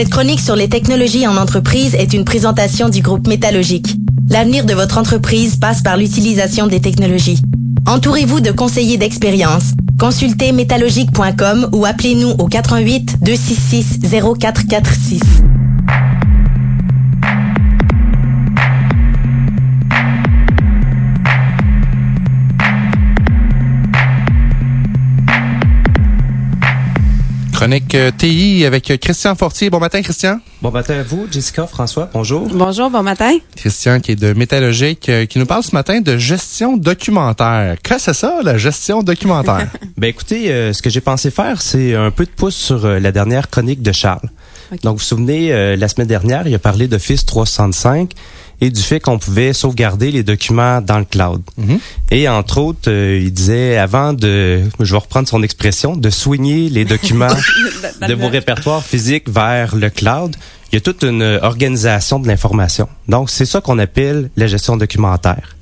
Cette chronique sur les technologies en entreprise est une présentation du groupe Métallogique. L'avenir de votre entreprise passe par l'utilisation des technologies. Entourez-vous de conseillers d'expérience. Consultez métallogique.com ou appelez-nous au 88 266 0446. Chronique euh, TI avec Christian Fortier. Bon matin, Christian. Bon matin à vous, Jessica, François, bonjour. Bonjour, bon matin. Christian qui est de Métallogique, euh, qui nous parle ce matin de gestion documentaire. Qu'est-ce que c'est ça, la gestion documentaire? ben écoutez, euh, ce que j'ai pensé faire, c'est un peu de pouce sur la dernière chronique de Charles. Donc, vous vous souvenez, la semaine dernière, il a parlé d'Office 365 et du fait qu'on pouvait sauvegarder les documents dans le cloud. Mhm. Et entre autres, euh, il disait avant de, je vais reprendre son expression, de soigner les documents de vos répertoires physiques vers le cloud. Il y a toute une organisation de l'information. Donc, c'est ça qu'on appelle la gestion documentaire.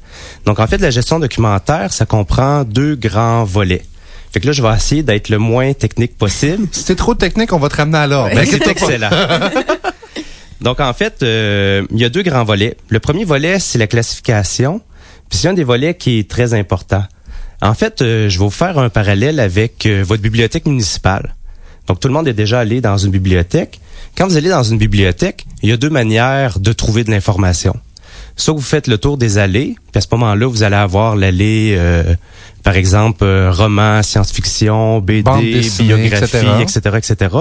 Donc, en fait, la gestion documentaire, ça comprend deux grands volets. Fait que là, je vais essayer d'être le moins technique possible. Si c'est trop technique, on va te ramener à l'ordre. Ben, c'est excellent. Donc, en fait, euh, il y a deux grands volets. Le premier volet, c'est la classification. Puis c'est un des volets qui est très important. En fait, euh, je vais vous faire un parallèle avec euh, votre bibliothèque municipale. Donc, tout le monde est déjà allé dans une bibliothèque. Quand vous allez dans une bibliothèque, il y a deux manières de trouver de l'information. Soit vous faites le tour des allées, puis à ce moment-là, vous allez avoir l'allée, par exemple, roman, science-fiction, BD, biographie, etc., etc.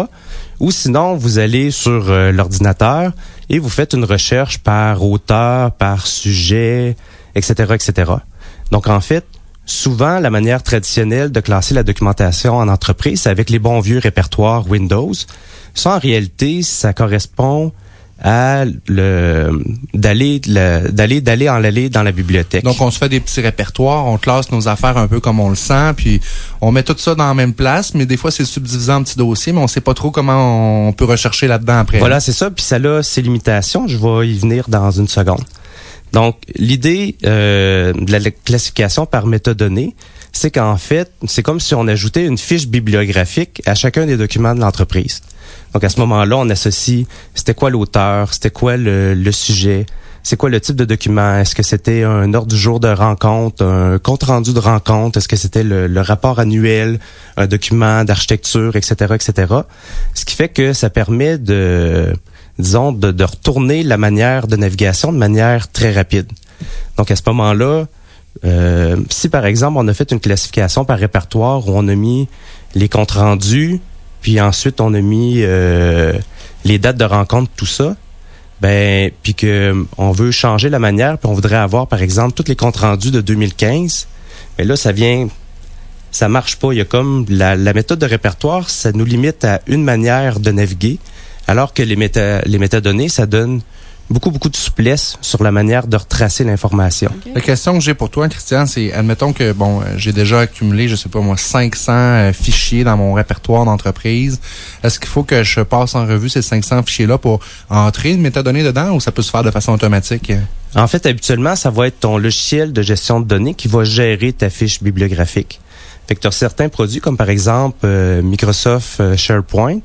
Ou sinon, vous allez sur euh, l'ordinateur et vous faites une recherche par auteur, par sujet, etc., etc. Donc, en fait, souvent, la manière traditionnelle de classer la documentation en entreprise, c'est avec les bons vieux répertoires Windows. Ça, en réalité, ça correspond à le d'aller d'aller d'aller en aller dans la bibliothèque. Donc on se fait des petits répertoires, on classe nos affaires un peu comme on le sent, puis on met tout ça dans la même place, mais des fois c'est subdivisé en petits dossiers, mais on sait pas trop comment on peut rechercher là-dedans après. Voilà, c'est ça, puis ça a ses limitations, je vais y venir dans une seconde. Donc l'idée euh, de la classification par métadonnées, c'est qu'en fait, c'est comme si on ajoutait une fiche bibliographique à chacun des documents de l'entreprise. Donc à ce moment-là, on associe c'était quoi l'auteur, c'était quoi le, sujet, c'est quoi le type de document, est-ce que c'était un ordre du jour de rencontre, un compte rendu de rencontre, est-ce que c'était le, rapport annuel, un document d'architecture, etc., etc. Ce qui fait que ça permet de, de, retourner la manière de navigation de manière très rapide. Donc à ce moment-là, euh, si par exemple on a fait une classification par répertoire où on a mis les comptes rendus, puis ensuite on a mis euh, les dates de rencontre, tout ça, ben puis que on veut changer la manière, puis on voudrait avoir par exemple tous les comptes rendus de 2015, mais là ça vient ça marche pas. Il y a comme la, méthode de répertoire, ça nous limite à une manière de naviguer, alors que les, méta, les métadonnées, ça donne beaucoup, beaucoup de souplesse sur la manière de retracer l'information. La question que j'ai pour toi, Christian, c'est, admettons que, bon, euh, j'ai déjà accumulé, je sais pas moi, 500 euh, fichiers dans mon répertoire d'entreprise. Est-ce qu'il faut que je passe en revue ces 500 fichiers-là pour entrer une métadonnée dedans ou ça peut se faire de façon automatique? En fait, habituellement, ça va être ton logiciel de gestion de données qui va gérer ta fiche bibliographique. Fait que tu as certains produits comme par exemple euh, Microsoft SharePoint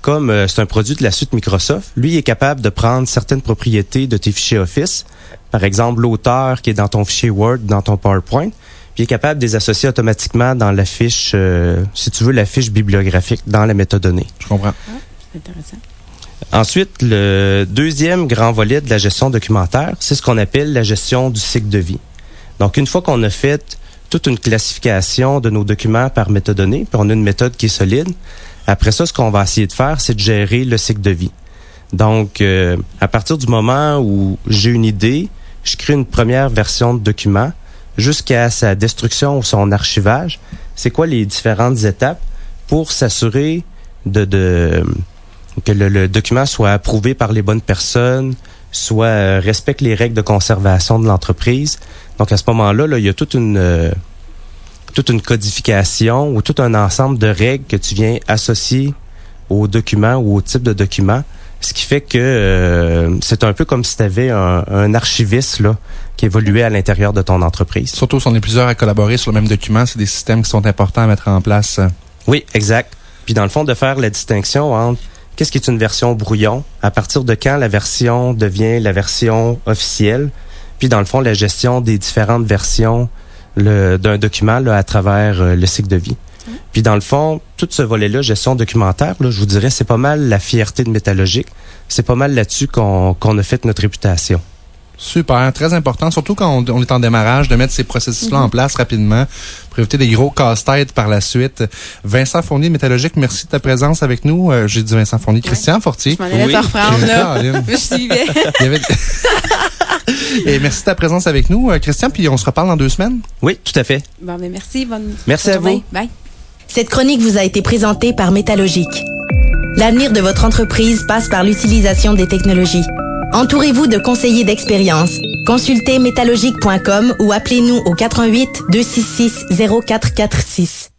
comme euh, c'est un produit de la suite Microsoft, lui est capable de prendre certaines propriétés de tes fichiers Office, par exemple l'auteur qui est dans ton fichier Word, dans ton PowerPoint, puis est capable de les associer automatiquement dans la fiche, euh, si tu veux, la fiche bibliographique dans la métadonnée. Je comprends. Ah, intéressant. Ensuite, le deuxième grand volet de la gestion documentaire, c'est ce qu'on appelle la gestion du cycle de vie. Donc, une fois qu'on a fait toute une classification de nos documents par métadonnée, puis on a une méthode qui est solide, après ça, ce qu'on va essayer de faire, c'est de gérer le cycle de vie. Donc, euh, à partir du moment où j'ai une idée, je crée une première version de document jusqu'à sa destruction ou son archivage. C'est quoi les différentes étapes pour s'assurer de, que le, document soit approuvé par les bonnes personnes, soit euh, respecte les règles de conservation de l'entreprise? Donc à ce moment-là, là, il y a toute une euh, toute une codification ou tout un ensemble de règles que tu viens associer au document ou au type de document. Ce qui fait que euh, c'est un peu comme si tu avais un, archiviste là, qui évoluait à l'intérieur de ton entreprise. Surtout si on est plusieurs à collaborer sur le même document, c'est des systèmes qui sont importants à mettre en place. Oui, exact. Puis dans le fond, de faire la distinction entre qu'est-ce qui est une version brouillon, à partir de quand la version devient la version officielle, puis dans le fond, la gestion des différentes versions d'un document là, à travers euh, le cycle de vie. Puis dans le fond, tout ce volet-là, gestion documentaire, là, je vous dirais, c'est pas mal la fierté de Métallogique. C'est pas mal là-dessus qu'on a fait notre réputation. Super, très important, surtout quand on, est en démarrage, de mettre ces processus-là en mhm. place rapidement pour éviter des gros casse-têtes par la suite. Vincent Fournier, Métallogique, merci de ta présence avec nous. Euh, j'ai dit Vincent Fournier, Christian Fortier. Je m'en allais te reprendre, là. je suivais. Et merci de ta présence avec nous, euh, Christian, puis on se reparle dans deux semaines. Oui, tout à fait. Bon, mais merci. Bonne, merci à vous. Bye. Cette chronique vous a été présentée par Métallogique. L'avenir de votre entreprise passe par l'utilisation des technologies. Entourez-vous de conseillers d'expérience. Consultez métallogique.com ou appelez-nous au 88 266 0446.